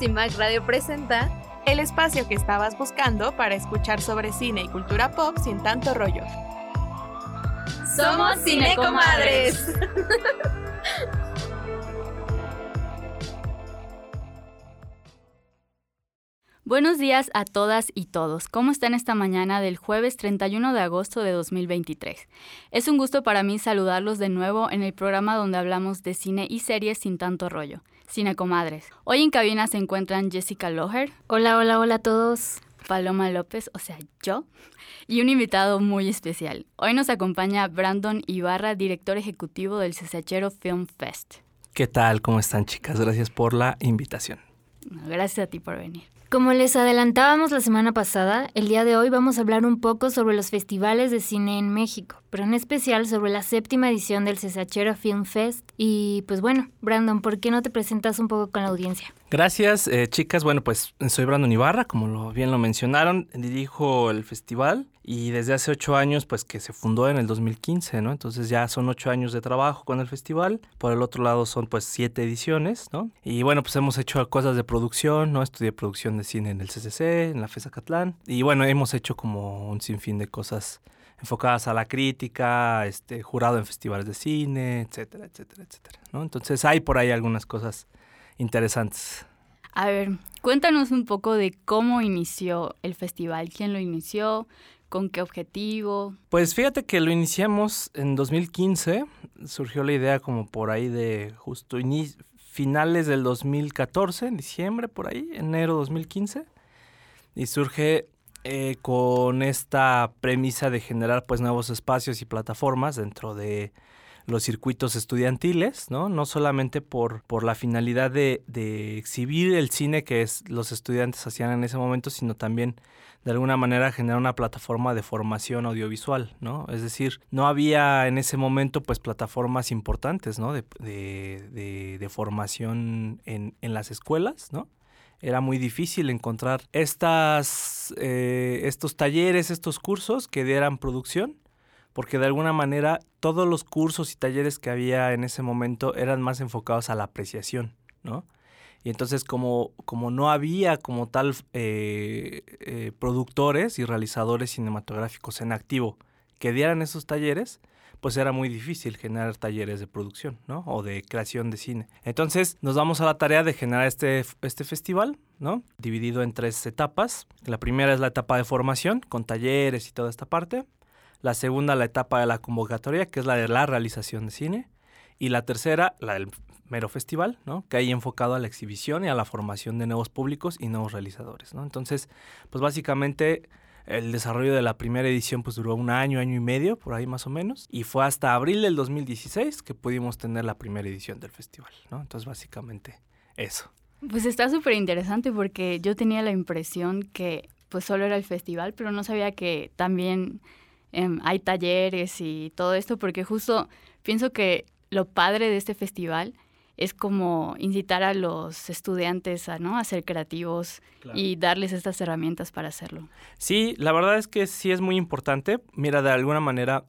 CIMAC Radio presenta el espacio que estabas buscando para escuchar sobre cine y cultura pop sin tanto rollo. Somos Cinecomadres. Buenos días a todas y todos. ¿Cómo están esta mañana del jueves 31 de agosto de 2023? Es un gusto para mí saludarlos de nuevo en el programa donde hablamos de cine y series sin tanto rollo, Cine Comadres. Hoy en cabina se encuentran Jessica Loher. Hola, hola, hola a todos. Paloma López, o sea, yo, y un invitado muy especial. Hoy nos acompaña Brandon Ibarra, director ejecutivo del Cesachero Film Fest. ¿Qué tal? ¿Cómo están chicas? Gracias por la invitación. Gracias a ti por venir. Como les adelantábamos la semana pasada, el día de hoy vamos a hablar un poco sobre los festivales de cine en México, pero en especial sobre la séptima edición del Cesachero Film Fest. Y pues bueno, Brandon, ¿por qué no te presentas un poco con la audiencia? Gracias, eh, chicas. Bueno, pues soy Brandon Ibarra, como lo, bien lo mencionaron. Dirijo el festival y desde hace ocho años, pues que se fundó en el 2015, ¿no? Entonces ya son ocho años de trabajo con el festival. Por el otro lado son pues siete ediciones, ¿no? Y bueno, pues hemos hecho cosas de producción, ¿no? Estudié producción de cine en el CCC, en la FESA Catlán. Y bueno, hemos hecho como un sinfín de cosas enfocadas a la crítica, este, jurado en festivales de cine, etcétera, etcétera, etcétera, ¿no? Entonces hay por ahí algunas cosas interesantes. A ver, cuéntanos un poco de cómo inició el festival, quién lo inició, con qué objetivo. Pues fíjate que lo iniciamos en 2015, surgió la idea como por ahí de justo finales del 2014, en diciembre, por ahí, enero 2015, y surge eh, con esta premisa de generar pues nuevos espacios y plataformas dentro de los circuitos estudiantiles, ¿no? No solamente por, por la finalidad de, de, exhibir el cine que los estudiantes hacían en ese momento, sino también de alguna manera generar una plataforma de formación audiovisual, ¿no? Es decir, no había en ese momento pues plataformas importantes, ¿no? De, de, de formación en, en las escuelas, ¿no? era muy difícil encontrar estas, eh, estos talleres, estos cursos que dieran producción porque de alguna manera todos los cursos y talleres que había en ese momento eran más enfocados a la apreciación, ¿no? Y entonces como, como no había como tal eh, eh, productores y realizadores cinematográficos en activo que dieran esos talleres, pues era muy difícil generar talleres de producción, ¿no? O de creación de cine. Entonces nos vamos a la tarea de generar este, este festival, ¿no? Dividido en tres etapas. La primera es la etapa de formación, con talleres y toda esta parte. La segunda, la etapa de la convocatoria, que es la de la realización de cine. Y la tercera, la del mero festival, ¿no? Que hay enfocado a la exhibición y a la formación de nuevos públicos y nuevos realizadores, ¿no? Entonces, pues básicamente el desarrollo de la primera edición pues duró un año, año y medio, por ahí más o menos, y fue hasta abril del 2016 que pudimos tener la primera edición del festival, ¿no? Entonces, básicamente eso. Pues está súper interesante porque yo tenía la impresión que pues solo era el festival, pero no sabía que también Em, hay talleres y todo esto, porque justo pienso que lo padre de este festival es como incitar a los estudiantes a, ¿no? a ser creativos y darles estas herramientas para hacerlo. Sí, la verdad es que sí es muy importante. Mira, de alguna manera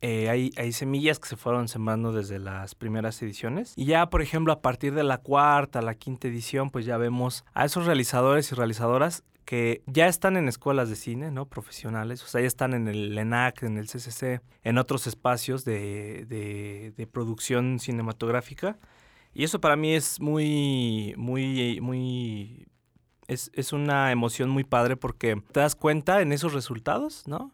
eh, hay, hay, semillas que se fueron sembrando desde las primeras ediciones. Y ya, por ejemplo, a partir de la cuarta, la quinta edición, pues ya vemos a esos realizadores y realizadoras que ya están en escuelas de cine, ¿no? Profesionales, o sea, ya están en el ENAC, en el CCC, en otros espacios de, de, producción cinematográfica. Y eso para mí es muy, muy, muy... Es, es una emoción muy padre porque te das cuenta en esos resultados, ¿no?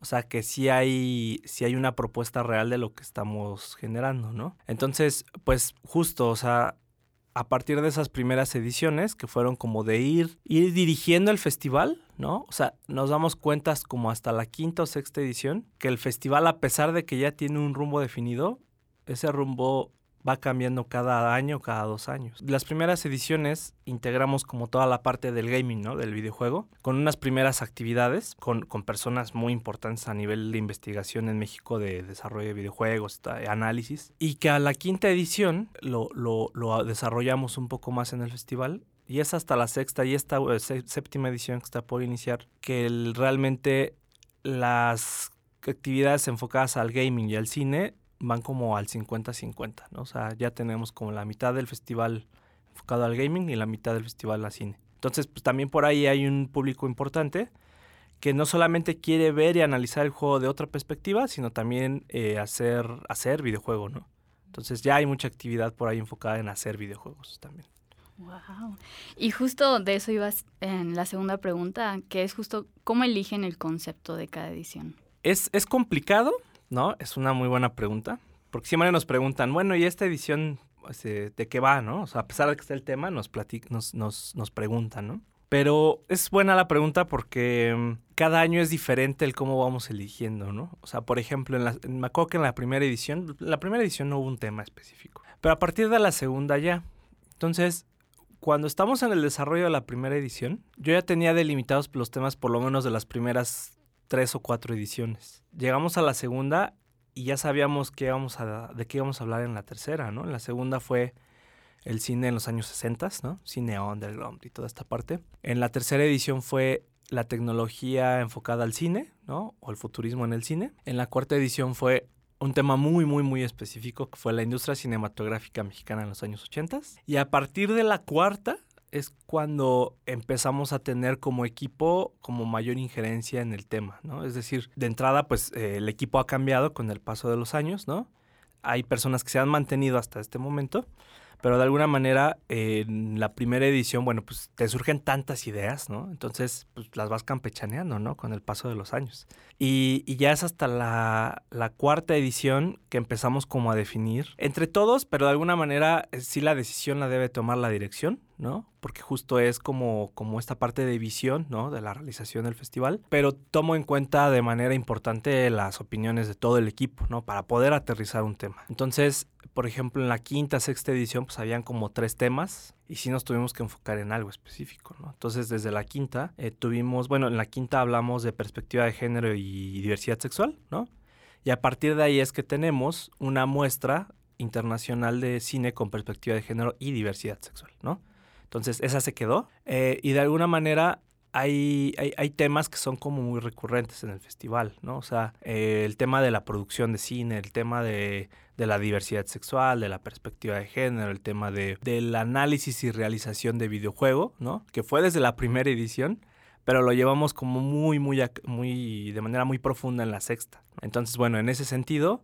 O sea, que sí hay, sí hay una propuesta real de lo que estamos generando, ¿no? Entonces, pues justo, o sea, a partir de esas primeras ediciones, que fueron como de ir, ir dirigiendo el festival, ¿no? O sea, nos damos cuenta como hasta la quinta o sexta edición, que el festival, a pesar de que ya tiene un rumbo definido, ese rumbo va cambiando cada año, cada dos años. Las primeras ediciones integramos como toda la parte del gaming, ¿no? Del videojuego, con unas primeras actividades con, con personas muy importantes a nivel de investigación en México de desarrollo de videojuegos, análisis, y que a la quinta edición lo, lo, lo desarrollamos un poco más en el festival y es hasta la sexta y esta eh, séptima edición que está por iniciar que realmente las actividades enfocadas al gaming y al cine van como al 50-50, ¿no? O sea, ya tenemos como la mitad del festival enfocado al gaming y la mitad del festival a cine. Entonces, pues también por ahí hay un público importante que no solamente quiere ver y analizar el juego de otra perspectiva, sino también eh, hacer, hacer videojuego, ¿no? Entonces ya hay mucha actividad por ahí enfocada en hacer videojuegos también. Wow. Y justo de eso ibas en la segunda pregunta, que es justo cómo eligen el concepto de cada edición. Es, es complicado, ¿no? Es una muy buena pregunta, porque siempre nos preguntan, bueno, ¿y esta edición este, de qué va, no? O sea, a pesar de que está el tema, nos, nos, nos, nos preguntan, ¿no? Pero es buena la pregunta porque mm, cada año es diferente el cómo vamos eligiendo, ¿no? O sea, por ejemplo, en la, me acuerdo que en la primera edición, la primera edición no hubo un tema específico, pero a partir de la segunda ya. Entonces, cuando estamos en el desarrollo de la primera edición, yo ya tenía delimitados los temas por lo menos de las primeras tres o cuatro ediciones. Llegamos a la segunda y ya sabíamos a, de qué íbamos a hablar en la tercera, ¿no? En la segunda fue el cine en los años 60, ¿no? Cine underground y toda esta parte. En la tercera edición fue la tecnología enfocada al cine, ¿no? O el futurismo en el cine. En la cuarta edición fue un tema muy, muy, muy específico que fue la industria cinematográfica mexicana en los años 80. Y a partir de la cuarta es cuando empezamos a tener como equipo como mayor injerencia en el tema, ¿no? Es decir, de entrada, pues eh, el equipo ha cambiado con el paso de los años, ¿no? Hay personas que se han mantenido hasta este momento, pero de alguna manera en la primera edición, bueno, pues te surgen tantas ideas, ¿no? Entonces, pues las vas campechaneando, ¿no? Con el paso de los años. Y, ya es hasta la, la, cuarta edición que empezamos como a definir entre todos, pero de alguna manera eh, sí la decisión la debe tomar la dirección, ¿no? Porque justo es como, como esta parte de visión, ¿no? De la realización del festival, pero tomo en cuenta de manera importante las opiniones de todo el equipo, ¿no? Para poder aterrizar un tema. Entonces, por ejemplo, en la quinta, sexta edición, pues habían como tres temas y sí nos tuvimos que enfocar en algo específico, ¿no? Entonces, desde la quinta, eh, tuvimos, bueno, en la quinta hablamos de perspectiva de género y diversidad sexual, ¿no? Y a partir de ahí es que tenemos una muestra internacional de cine con perspectiva de género y diversidad sexual, ¿no? Entonces, esa se quedó. Eh, y de alguna manera hay, hay, hay, temas que son como muy recurrentes en el festival, ¿no? O sea, eh, el tema de la producción de cine, el tema de, de, la diversidad sexual, de la perspectiva de género, el tema de, del análisis y realización de videojuego, ¿no? Que fue desde la primera edición, pero lo llevamos como muy, muy, muy, de manera muy profunda en la sexta. Entonces, bueno, en ese sentido,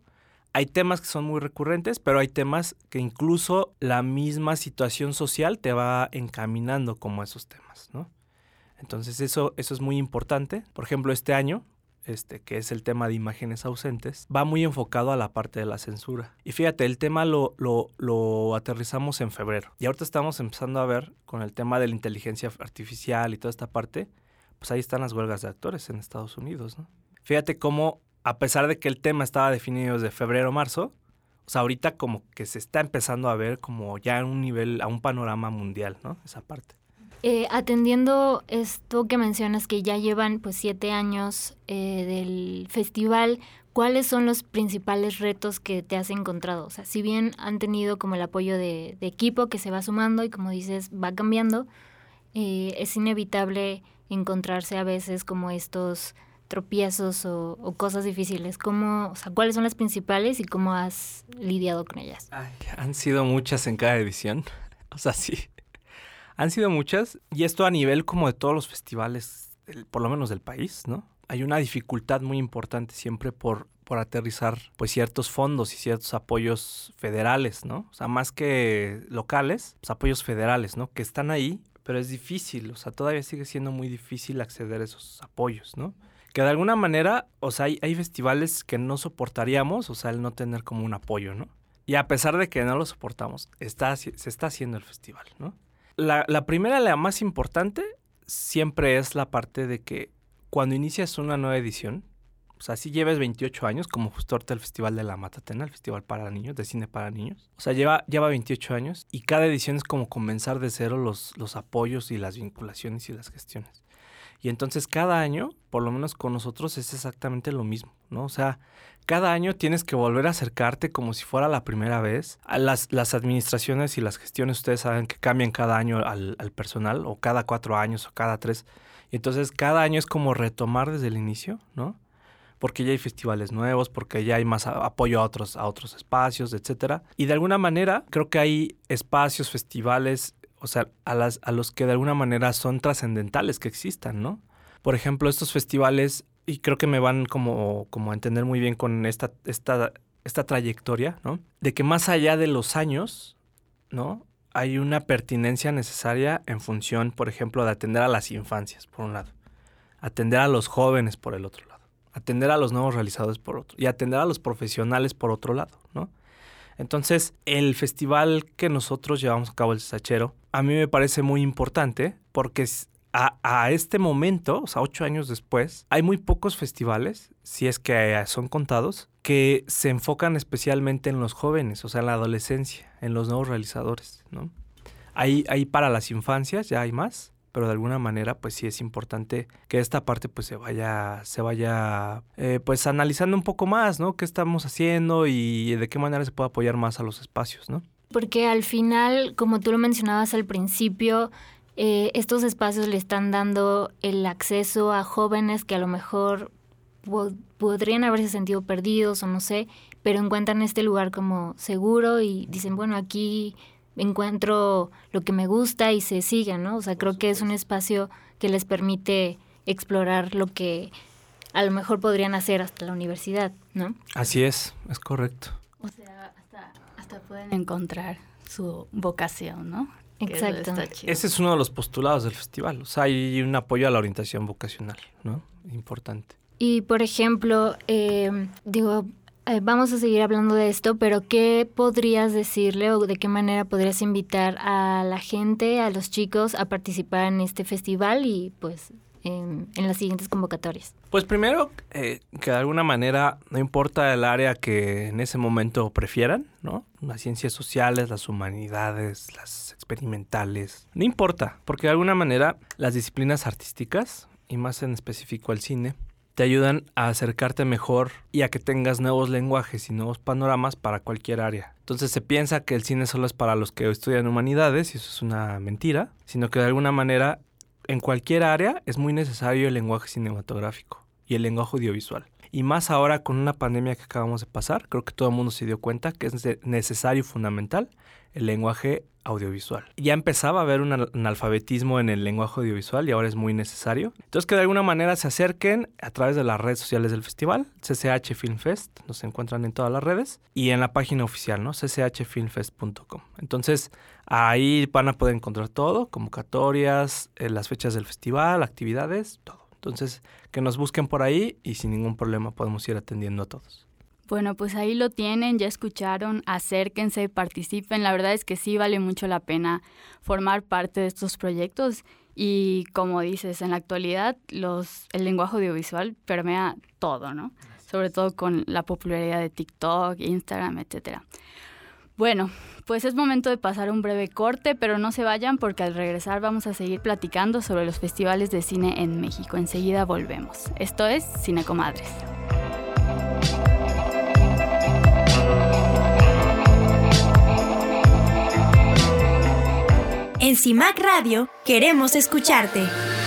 hay temas que son muy recurrentes, pero hay temas que incluso la misma situación social te va encaminando como esos temas, ¿no? Entonces eso, eso es muy importante. Por ejemplo, este año, este, que es el tema de imágenes ausentes, va muy enfocado a la parte de la censura. Y fíjate, el tema lo, lo, lo aterrizamos en febrero. Y ahorita estamos empezando a ver con el tema de la inteligencia artificial y toda esta parte, pues ahí están las huelgas de actores en Estados Unidos. Fíjate cómo a pesar de que el tema estaba definido desde febrero marzo, o sea, ahorita como que se está empezando a ver como ya a un nivel, a un panorama mundial, ¿no? Esa parte. Eh, atendiendo esto que mencionas que ya llevan pues siete años eh, del festival, ¿cuáles son los principales retos que te has encontrado? O sea, si bien han tenido como el apoyo de, equipo que se va sumando y como dices va cambiando, eh, es inevitable encontrarse a veces como estos tropiezos o, cosas difíciles? ¿Cómo, o sea, ¿Cuáles son las principales y cómo has lidiado con ellas? han sido muchas en cada edición. O sea, sí. Han sido muchas. Y esto a nivel como de todos los festivales, por lo menos del país, ¿no? Hay una dificultad muy importante siempre por, por aterrizar pues ciertos fondos y ciertos apoyos federales, ¿no? O sea, más que locales, pues apoyos federales, ¿no? Que están ahí, pero es difícil, o sea, todavía sigue siendo muy difícil acceder a esos apoyos, ¿no? Que de alguna manera, o sea, hay, hay, festivales que no soportaríamos, o sea, el no tener como un apoyo, ¿no? Y a pesar de que no lo soportamos, está, se está haciendo el festival, ¿no? La, la primera, la más importante, siempre es la parte de que cuando inicias una nueva edición, o sea, si lleves 28 años, como justo ahorita el Festival de la Matatena, el Festival para niños, de cine para niños. O sea, lleva, lleva 28 años y cada edición es como comenzar de cero los, los apoyos y las vinculaciones y las gestiones. Y entonces cada año, por lo menos con nosotros, es exactamente lo mismo, ¿no? O sea, cada año tienes que volver a acercarte como si fuera la primera vez. Las, las administraciones y las gestiones, ustedes saben que cambian cada año al, al personal, o cada cuatro años, o cada tres. Y entonces cada año es como retomar desde el inicio, ¿no? porque ya hay festivales nuevos, porque ya hay más apoyo a otros, a otros espacios, etcétera. Y de alguna manera creo que hay espacios, festivales o sea, a, las, a los que de alguna manera son trascendentales que existan, ¿no? Por ejemplo, estos festivales, y creo que me van como, como a entender muy bien con esta, esta, esta trayectoria, ¿no? De que más allá de los años, ¿no? Hay una pertinencia necesaria en función, por ejemplo, de atender a las infancias, por un lado, atender a los jóvenes por el otro lado, atender a los nuevos realizadores por otro, y atender a los profesionales por otro lado, ¿no? Entonces, el festival que nosotros llevamos a cabo, el Sachero, a mí me parece muy importante porque a, este momento, o sea, ocho años después, hay muy pocos festivales, si es que son contados, que se enfocan especialmente en los jóvenes, o sea, en la adolescencia, en los nuevos realizadores, ¿no? Hay, hay para las infancias, ya hay más, pero de alguna manera pues sí es importante que esta parte pues se vaya se vaya eh, pues analizando un poco más no qué estamos haciendo y de qué manera se puede apoyar más a los espacios no porque al final como tú lo mencionabas al principio eh, estos espacios le están dando el acceso a jóvenes que a lo mejor podrían haberse sentido perdidos o no sé, pero encuentran este lugar como seguro y dicen, bueno, aquí encuentro lo que me gusta y se sigan, ¿no? O sea, creo que es un espacio que les permite explorar lo que a lo mejor podrían hacer hasta la universidad, ¿no? Así es, es correcto. O sea, hasta, hasta pueden encontrar su vocación, ¿no? Exacto. Ese es uno de los postulados del festival. O sea, hay un apoyo a la orientación vocacional, ¿no? Importante. Y, por ejemplo, eh, digo, eh, vamos a seguir hablando de esto, pero ¿qué podrías decirle o de qué manera podrías invitar a la gente, a los chicos, a participar en este festival y pues en, las siguientes convocatorias? Pues primero, eh, que de alguna manera, no importa el área que en ese momento prefieran, ¿no? Las ciencias sociales, las humanidades, las experimentales, no importa, porque de alguna manera las disciplinas artísticas, y más en específico el cine, te ayudan a acercarte mejor y a que tengas nuevos lenguajes y nuevos panoramas para cualquier área. Entonces se piensa que el cine solo es para los que estudian humanidades y eso es una mentira, sino que de alguna manera en cualquier área es muy necesario el lenguaje cinematográfico y el lenguaje audiovisual. Y más ahora con una pandemia que acabamos de pasar, creo que todo el mundo se dio cuenta que es necesario y fundamental el lenguaje audiovisual. Ya empezaba a haber un analfabetismo en el lenguaje audiovisual y ahora es muy necesario. Entonces que de alguna manera se acerquen a través de las redes sociales del festival, CCH Film Fest, nos encuentran en todas las redes, y en la página oficial, ¿no? cchfilmfest.com. Entonces ahí van a poder encontrar todo, convocatorias, eh, las fechas del festival, actividades, todo. Entonces que nos busquen por ahí y sin ningún problema podemos ir atendiendo a todos. Bueno, pues ahí lo tienen, ya escucharon, acérquense, participen. La verdad es que sí vale mucho la pena formar parte de estos proyectos y como dices, en la actualidad los, el lenguaje audiovisual permea todo, ¿no? Sobre todo con la popularidad de TikTok, Instagram, etcétera. Bueno, pues es momento de pasar un breve corte, pero no se vayan porque al regresar vamos a seguir platicando sobre los festivales de cine en México. Enseguida volvemos. Esto es Cine Comadres. En CIMAC Radio queremos escucharte.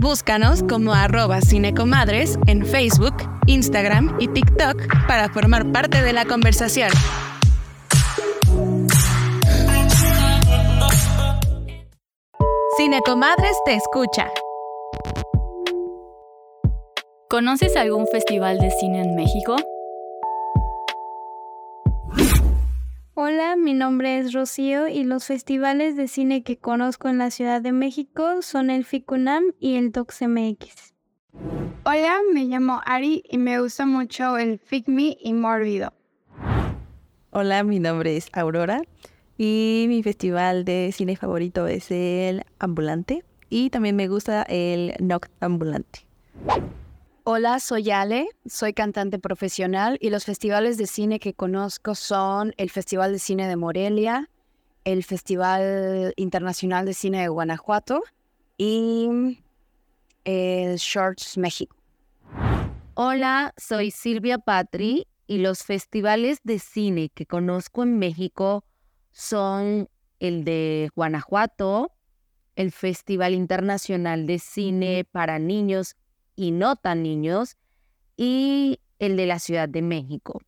Búscanos como arroba cinecomadres en Facebook, Instagram y TikTok para formar parte de la conversación. Cinecomadres te escucha. ¿Conoces algún festival de cine en México? Hola, mi nombre es Rocío y los festivales de cine que conozco en la Ciudad de México son el FICUNAM y el DocsMX. Hola, me llamo Ari y me gusta mucho el FICMI y Mórbido. Hola, mi nombre es Aurora y mi festival de cine favorito es el Ambulante y también me gusta el Noct Ambulante. Hola, soy Ale, soy cantante profesional y los festivales de cine que conozco son el Festival de Cine de Morelia, el Festival Internacional de Cine de Guanajuato y el Shorts México. Hola, soy Silvia Patri y los festivales de cine que conozco en México son el de Guanajuato, el Festival Internacional de Cine para Niños y No Tan Niños y el de la Ciudad de México.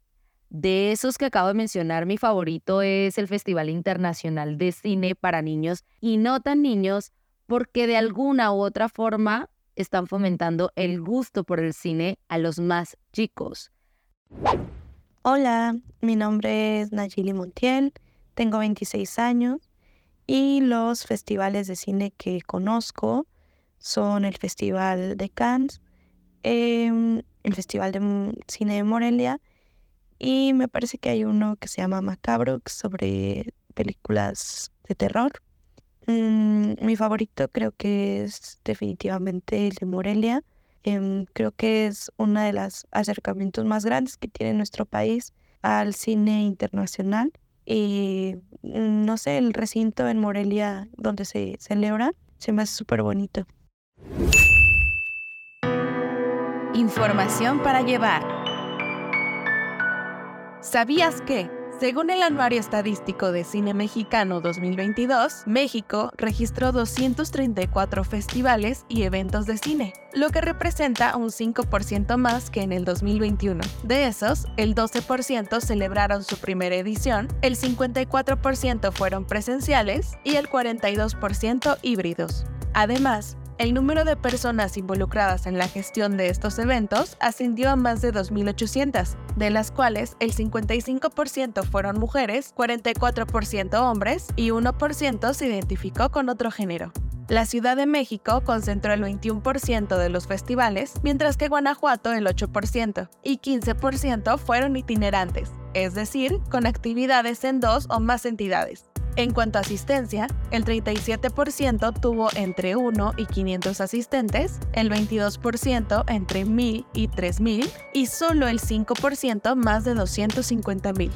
De esos que acabo de mencionar, mi favorito es el Festival Internacional de Cine para Niños y No Tan Niños porque de alguna u otra forma están fomentando el gusto por el cine a los más chicos. Hola, mi nombre es Nayili Montiel, tengo 26 años y los festivales de cine que conozco son el Festival de Cannes, em, el Festival de Cine de Morelia y me parece que hay uno que se llama Macabro sobre películas de terror. Mm, mi favorito creo que es definitivamente el de Morelia. Em, creo que es uno de los acercamientos más grandes que tiene nuestro país al cine internacional. Y mm, no sé, el recinto en Morelia donde se celebra se me hace súper bonito. Información para llevar. ¿Sabías que? Según el Anuario Estadístico de Cine Mexicano 2022, México registró 234 festivales y eventos de cine, lo que representa un 5% más que en el 2021. De esos, el 12% celebraron su primera edición, el 54% fueron presenciales y el 42% híbridos. Además, el número de personas involucradas en la gestión de estos eventos ascendió a más de 2.800, de las cuales el 55% fueron mujeres, 44% hombres y 1% se identificó con otro género. La Ciudad de México concentró el 21% de los festivales, mientras que Guanajuato el 8%, y 15% fueron itinerantes, es decir, con actividades en dos o más entidades. En cuanto a asistencia, el 37% tuvo entre 1 y 500 asistentes, el 22% entre 1000 y 3000 y solo el 5% más de 250.000.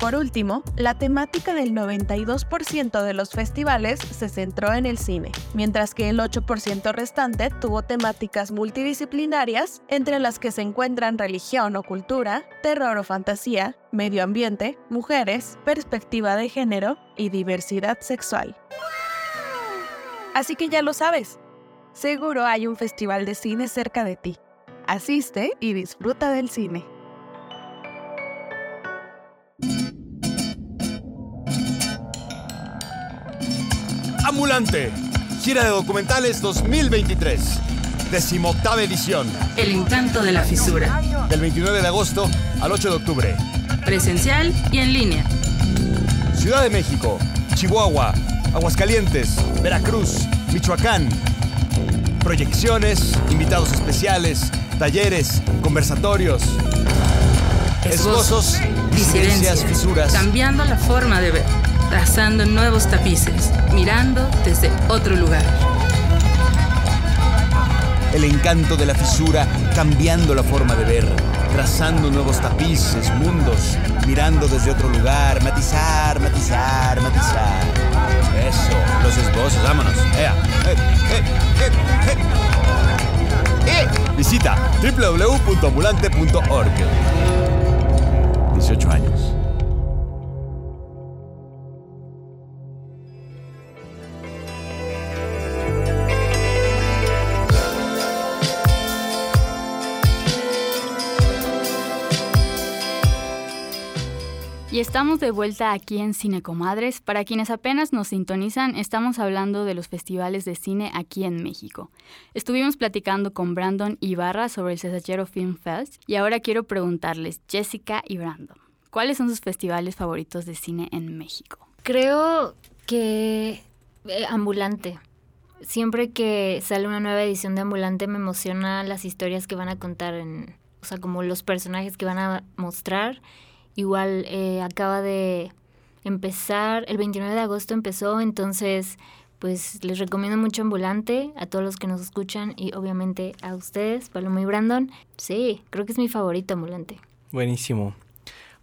Por último, la temática del 92% de los festivales se centró en el cine, mientras que el 8% restante tuvo temáticas multidisciplinarias, entre las que se encuentran religión o cultura, terror o fantasía, medio ambiente, mujeres, perspectiva de género y diversidad sexual. Así que ya lo sabes, seguro hay un festival de cine cerca de ti. Asiste y disfruta del cine. Ambulante, gira de documentales 2023, decimoctava edición. El encanto de la fisura. Del 29 de agosto al 8 de octubre. Presencial y en línea. Ciudad de México, Chihuahua, Aguascalientes, Veracruz, Michoacán. Proyecciones, invitados especiales, talleres, conversatorios. Esbozos, disidencias, fisuras. Cambiando la forma de ver trazando nuevos tapices, mirando desde otro lugar. El encanto de la fisura cambiando la forma de ver, trazando nuevos tapices, mundos, mirando desde otro lugar, matizar, matizar, matizar. Eso, los esbozos, vámonos. ¡Ea! ¡Eh, eh, eh! Visita www.ambulante.org. 18 años. Estamos de vuelta aquí en Cine Comadres. Para quienes apenas nos sintonizan, estamos hablando de los festivales de cine aquí en México. Estuvimos platicando con Brandon Ibarra sobre el Cesachero Film Fest y ahora quiero preguntarles, Jessica y Brandon, ¿cuáles son sus festivales favoritos de cine en México? Creo que eh, Ambulante. Siempre que sale una nueva edición de Ambulante me emociona las historias que van a contar en, o sea, como los personajes que van a mostrar Igual eh, acaba de empezar, el 29 de agosto empezó, entonces pues les recomiendo mucho Ambulante a todos los que nos escuchan y obviamente a ustedes, Paloma y Brandon. Sí, creo que es mi favorito Ambulante. Buenísimo.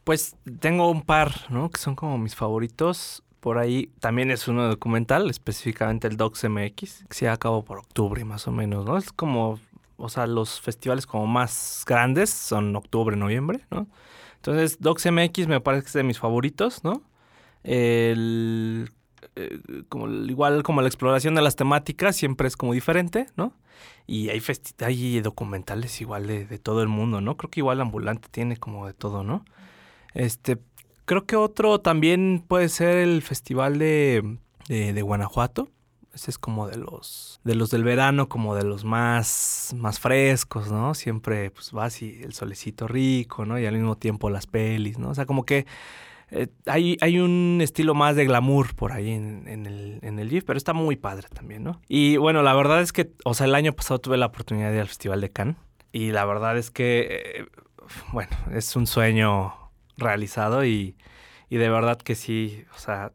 Pues tengo un par, ¿no? Que son como mis favoritos. Por ahí también es uno documental, específicamente el Docs MX, que se acabó por octubre más o menos, ¿no? Es como o sea, los festivales como más grandes son octubre, noviembre, ¿no? Entonces, DocsMX me parece que es de mis favoritos, ¿no? El, eh, como, igual como la exploración de las temáticas siempre es como diferente, ¿no? Y hay, hay documentales igual de, todo el mundo, ¿no? Creo que igual Ambulante tiene como de todo, ¿no? Este, creo que otro también puede ser el Festival de, de Guanajuato. Es como de los de los del verano, como de los más más frescos, ¿no? Siempre pues vas y el solecito rico, ¿no? Y al mismo tiempo las pelis, ¿no? O sea, como que eh, hay, hay un estilo más de glamour por ahí en, en el, en el GIF, pero está muy padre también, ¿no? Y bueno, la verdad es que, o sea, el año pasado tuve la oportunidad de ir al Festival de Cannes y la verdad es que, eh, bueno, es un sueño realizado y, y de verdad que sí, o sea,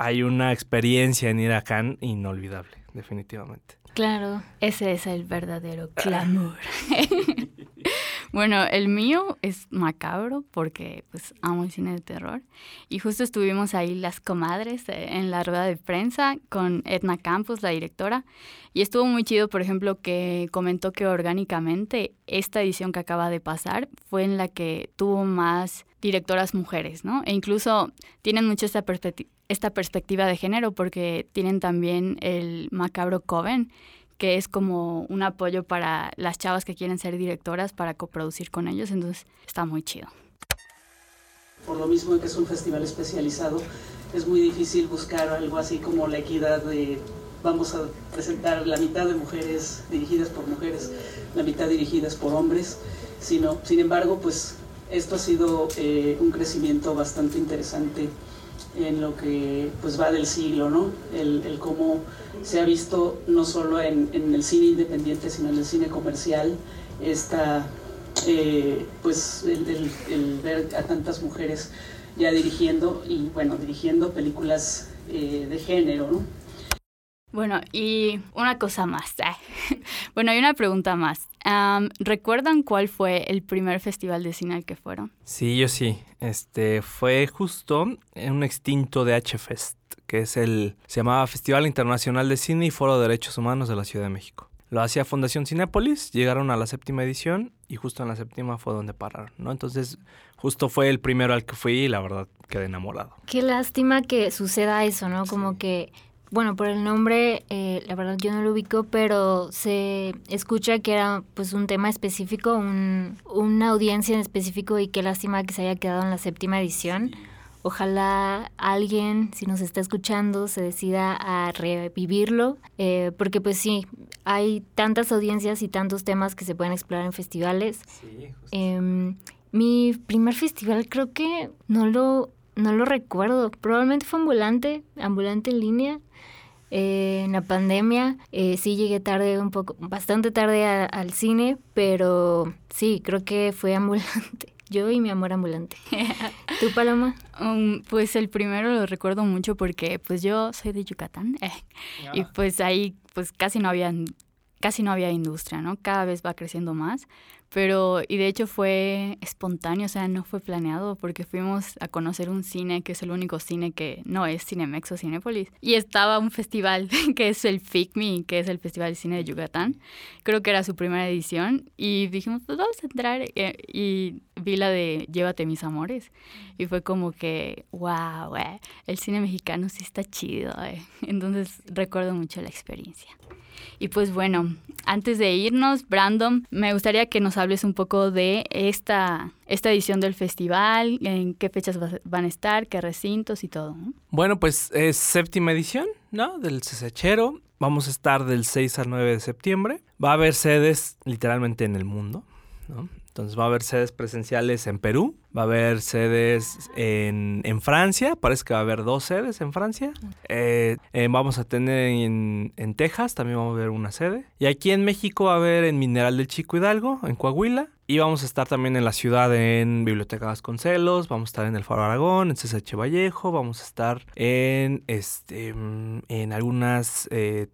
hay una experiencia en ir a Cannes inolvidable, definitivamente. Claro, ese es el verdadero glamour. bueno, el mío es macabro porque pues amo el cine de terror y justo estuvimos ahí las comadres eh, en la rueda de prensa con Edna Campos, la directora, y estuvo muy chido, por ejemplo, que comentó que orgánicamente esta edición que acaba de pasar fue en la que tuvo más directoras mujeres, ¿no? E incluso tienen mucho esta, esta perspectiva de género porque tienen también el Macabro Coven, que es como un apoyo para las chavas que quieren ser directoras para coproducir con ellos, entonces está muy chido. Por lo mismo que es un festival especializado, es muy difícil buscar algo así como la equidad de vamos a presentar la mitad de mujeres dirigidas por mujeres, la mitad dirigidas por hombres, sino, sin embargo, pues esto ha sido eh, un crecimiento bastante interesante en lo que pues va del siglo, ¿no? El, el cómo se ha visto no solo en, en, el cine independiente, sino en el cine comercial, esta, eh, pues el, el, el, ver a tantas mujeres ya dirigiendo y bueno, dirigiendo películas eh, de género, ¿no? Bueno, y una cosa más. bueno, hay una pregunta más. Um, ¿Recuerdan cuál fue el primer festival de cine al que fueron? Sí, yo sí. Este fue justo en un extinto de H-Fest, que es el se llamaba Festival Internacional de Cine y Foro de Derechos Humanos de la Ciudad de México. Lo hacía Fundación Cinépolis, llegaron a la séptima edición y justo en la séptima fue donde pararon, ¿no? Entonces, justo fue el primero al que fui y la verdad quedé enamorado. Qué lástima que suceda eso, ¿no? Como que bueno, por el nombre, eh, la verdad yo no lo ubico, pero se escucha que era pues un tema específico, un, una audiencia en específico y qué lástima que se haya quedado en la séptima edición. Ojalá alguien, si nos está escuchando, se decida a revivirlo, eh, porque pues sí, hay tantas audiencias y tantos temas que se pueden explorar en festivales. Sí, eh, mi primer festival creo que no lo, no lo recuerdo, probablemente fue ambulante, ambulante en línea. Eh, en la pandemia eh, sí llegué tarde, un poco, bastante tarde a, al cine, pero sí, creo que fue ambulante. Yo y mi amor ambulante. ¿Tú, Paloma? Um, pues el primero lo recuerdo mucho porque pues yo soy de Yucatán eh, y pues ahí pues casi no había casi no había industria, ¿no? Cada vez va creciendo más, pero y de hecho fue espontáneo, o sea, no fue planeado porque fuimos a conocer un cine que es el único cine que no es Cinemex o Cinépolis y estaba un festival que es el FICMI, que es el Festival de Cine de Yucatán. Creo que era su primera edición y dijimos, pues vamos a entrar eh, y vi la de Llévate mis amores y fue como que, wow, eh, el cine mexicano sí está chido. Eh. Entonces recuerdo mucho la experiencia. Y pues bueno, antes de irnos, Brandon, me gustaría que nos hables un poco de esta, esta edición del festival, en qué fechas van a estar, qué recintos y todo. Bueno, pues es séptima edición, ¿no? Del CCHero. Vamos a estar del 6 al 9 de septiembre. Va a haber sedes literalmente en el mundo, ¿no? Entonces va a haber sedes presenciales en Perú, va a haber sedes en, en Francia, parece que va a haber dos sedes en Francia. Eh, eh, vamos a tener en, en, Texas, también vamos a ver una sede. Y aquí en México va a haber en Mineral del Chico Hidalgo, en Coahuila. Y vamos a estar también en la ciudad en Biblioteca Vasconcelos, vamos a estar en el Faro Aragón, en CSH Vallejo, vamos a estar en, este, en algunas... Eh,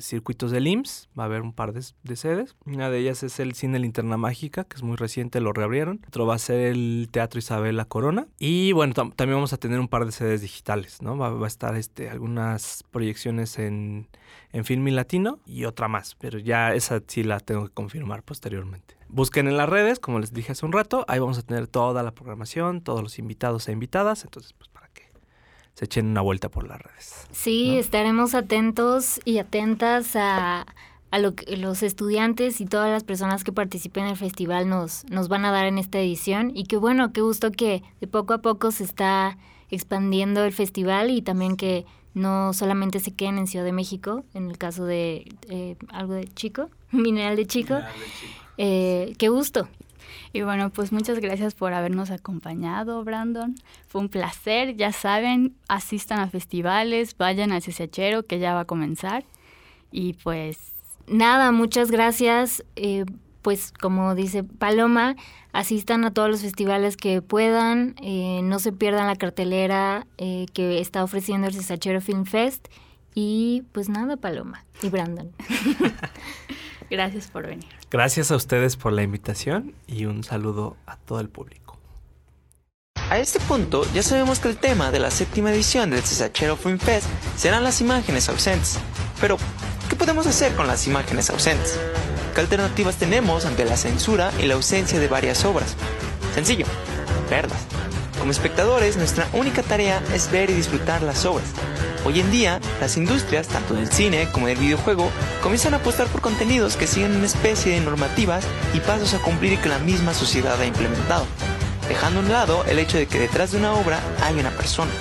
circuitos del IMSS, va a haber un par de, de, sedes. Una de ellas es el Cine Linterna Mágica, que es muy reciente, lo reabrieron. Otro va a ser el Teatro Isabel La Corona. Y bueno, también vamos a tener un par de sedes digitales, ¿no? Va, a estar este, algunas proyecciones en, en Film y Latino y otra más, pero ya esa sí la tengo que confirmar posteriormente. Busquen en las redes, como les dije hace un rato, ahí vamos a tener toda la programación, todos los invitados e invitadas, entonces pues se echen una vuelta por las redes. Sí, ¿no? estaremos atentos y atentas a, a lo que los estudiantes y todas las personas que participen en el festival nos, nos van a dar en esta edición y qué bueno, qué gusto que de poco a poco se está expandiendo el festival y también que no solamente se queden en Ciudad de México, en el caso de eh, algo de Chico, Mineral de Chico. Mineral de Chico. Eh, qué gusto. Y bueno, pues muchas gracias por habernos acompañado, Brandon. Fue un placer. Ya saben, asistan a festivales, vayan al CCHero que ya va a comenzar. Y pues nada, muchas gracias. Eh, pues como dice Paloma, asistan a todos los festivales que puedan, eh, no se pierdan la cartelera eh, que está ofreciendo el Cesachero Film Fest. Y pues nada, Paloma y Brandon. Gracias por venir. Gracias a ustedes por la invitación y un saludo a todo el público. A este punto ya sabemos que el tema de la séptima edición del Cesachero Film Fest serán las imágenes ausentes. Pero, ¿qué podemos hacer con las imágenes ausentes? ¿Qué alternativas tenemos ante la censura y la ausencia de varias obras? Sencillo, verlas. Como espectadores, nuestra única tarea es ver y disfrutar las obras. Hoy en día, las industrias, tanto del cine como del videojuego, comienzan a apostar por contenidos que siguen una especie de normativas y pasos a cumplir que la misma sociedad ha implementado, dejando a un lado el hecho de que detrás de una obra hay una persona.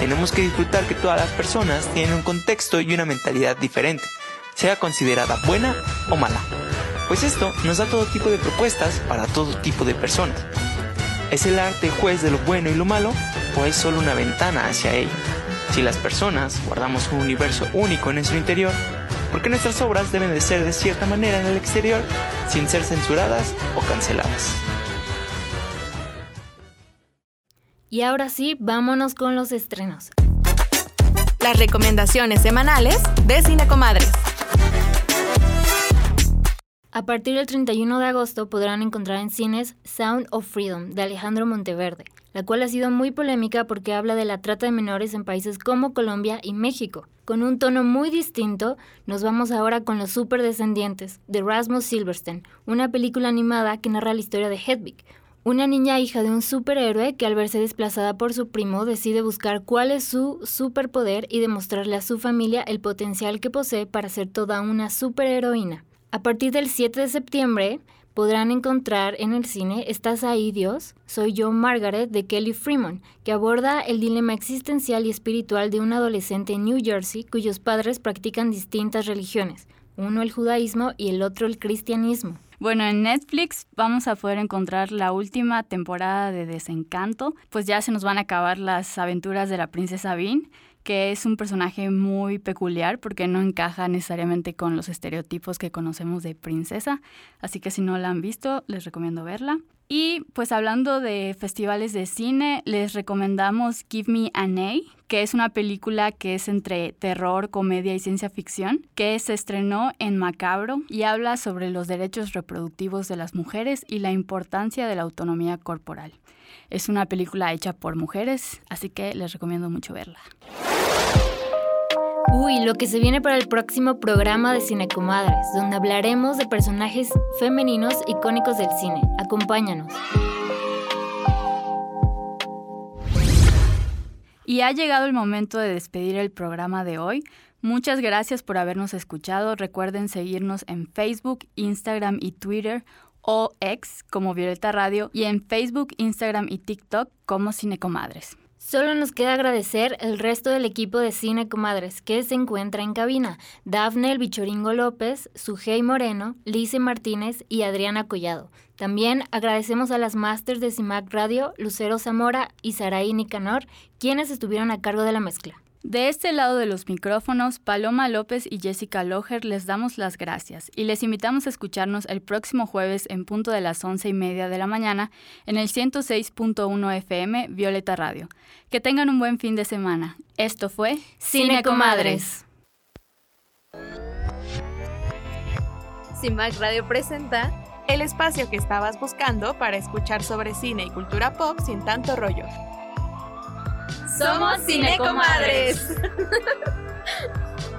Tenemos que disfrutar que todas las personas tienen un contexto y una mentalidad diferente, sea considerada buena o mala. Pues esto nos da todo tipo de propuestas para todo tipo de personas. ¿Es el arte juez de lo bueno y lo malo o es solo una ventana hacia ello? Si las personas guardamos un universo único en nuestro interior, ¿por qué nuestras obras deben de ser de cierta manera en el exterior sin ser censuradas o canceladas? Y ahora sí, vámonos con los estrenos. Las recomendaciones semanales de Cine Comadres. A partir del 31 de agosto podrán encontrar en cines Sound of Freedom de Alejandro Monteverde, la cual ha sido muy polémica porque habla de la trata de menores en países como Colombia y México. Con un tono muy distinto, nos vamos ahora con Los Superdescendientes de Rasmus Silverstein, una película animada que narra la historia de Hedwig, una niña hija de un superhéroe que al verse desplazada por su primo decide buscar cuál es su superpoder y demostrarle a su familia el potencial que posee para ser toda una superheroína. A partir del 7 de septiembre podrán encontrar en el cine Estás ahí, Dios, Soy yo, Margaret, de Kelly Freeman, que aborda el dilema existencial y espiritual de un adolescente en New Jersey cuyos padres practican distintas religiones, uno el judaísmo y el otro el cristianismo. Bueno, en Netflix vamos a poder encontrar la última temporada de Desencanto, pues ya se nos van a acabar las aventuras de la princesa Bean que es un personaje muy peculiar porque no encaja necesariamente con los estereotipos que conocemos de princesa, así que si no la han visto, les recomiendo verla. Y pues hablando de festivales de cine, les recomendamos Give Me an A, que es una película que es entre terror, comedia y ciencia ficción, que se estrenó en Macabro y habla sobre los derechos reproductivos de las mujeres y la importancia de la autonomía corporal. Es una película hecha por mujeres, así que les recomiendo mucho verla. Uy, lo que se viene para el próximo programa de Cine Comadres, donde hablaremos de personajes femeninos icónicos del cine. Acompáñanos. Y ha llegado el momento de despedir el programa de hoy. Muchas gracias por habernos escuchado. Recuerden seguirnos en Facebook, Instagram y Twitter o X como Violeta Radio y en Facebook, Instagram y TikTok como Cine Comadres. Solo nos queda agradecer el resto del equipo de Cine Comadres que se encuentra en cabina. Dafne El Bichoringo López, Sujei Moreno, Lice Martínez y Adriana Collado. También agradecemos a las másters de CIMAC Radio, Lucero Zamora y Saraí Nicanor, quienes estuvieron a cargo de la mezcla. De este lado de los micrófonos, Paloma López y Jessica Loher les damos las gracias y les invitamos a escucharnos el próximo jueves en punto de las once y media de la mañana en el 106.1 FM Violeta Radio. Que tengan un buen fin de semana. Esto fue Cine Comadres. CIMAC Radio presenta el espacio que estabas buscando para escuchar sobre cine y cultura pop sin tanto rollo. Somos Cinecomadres.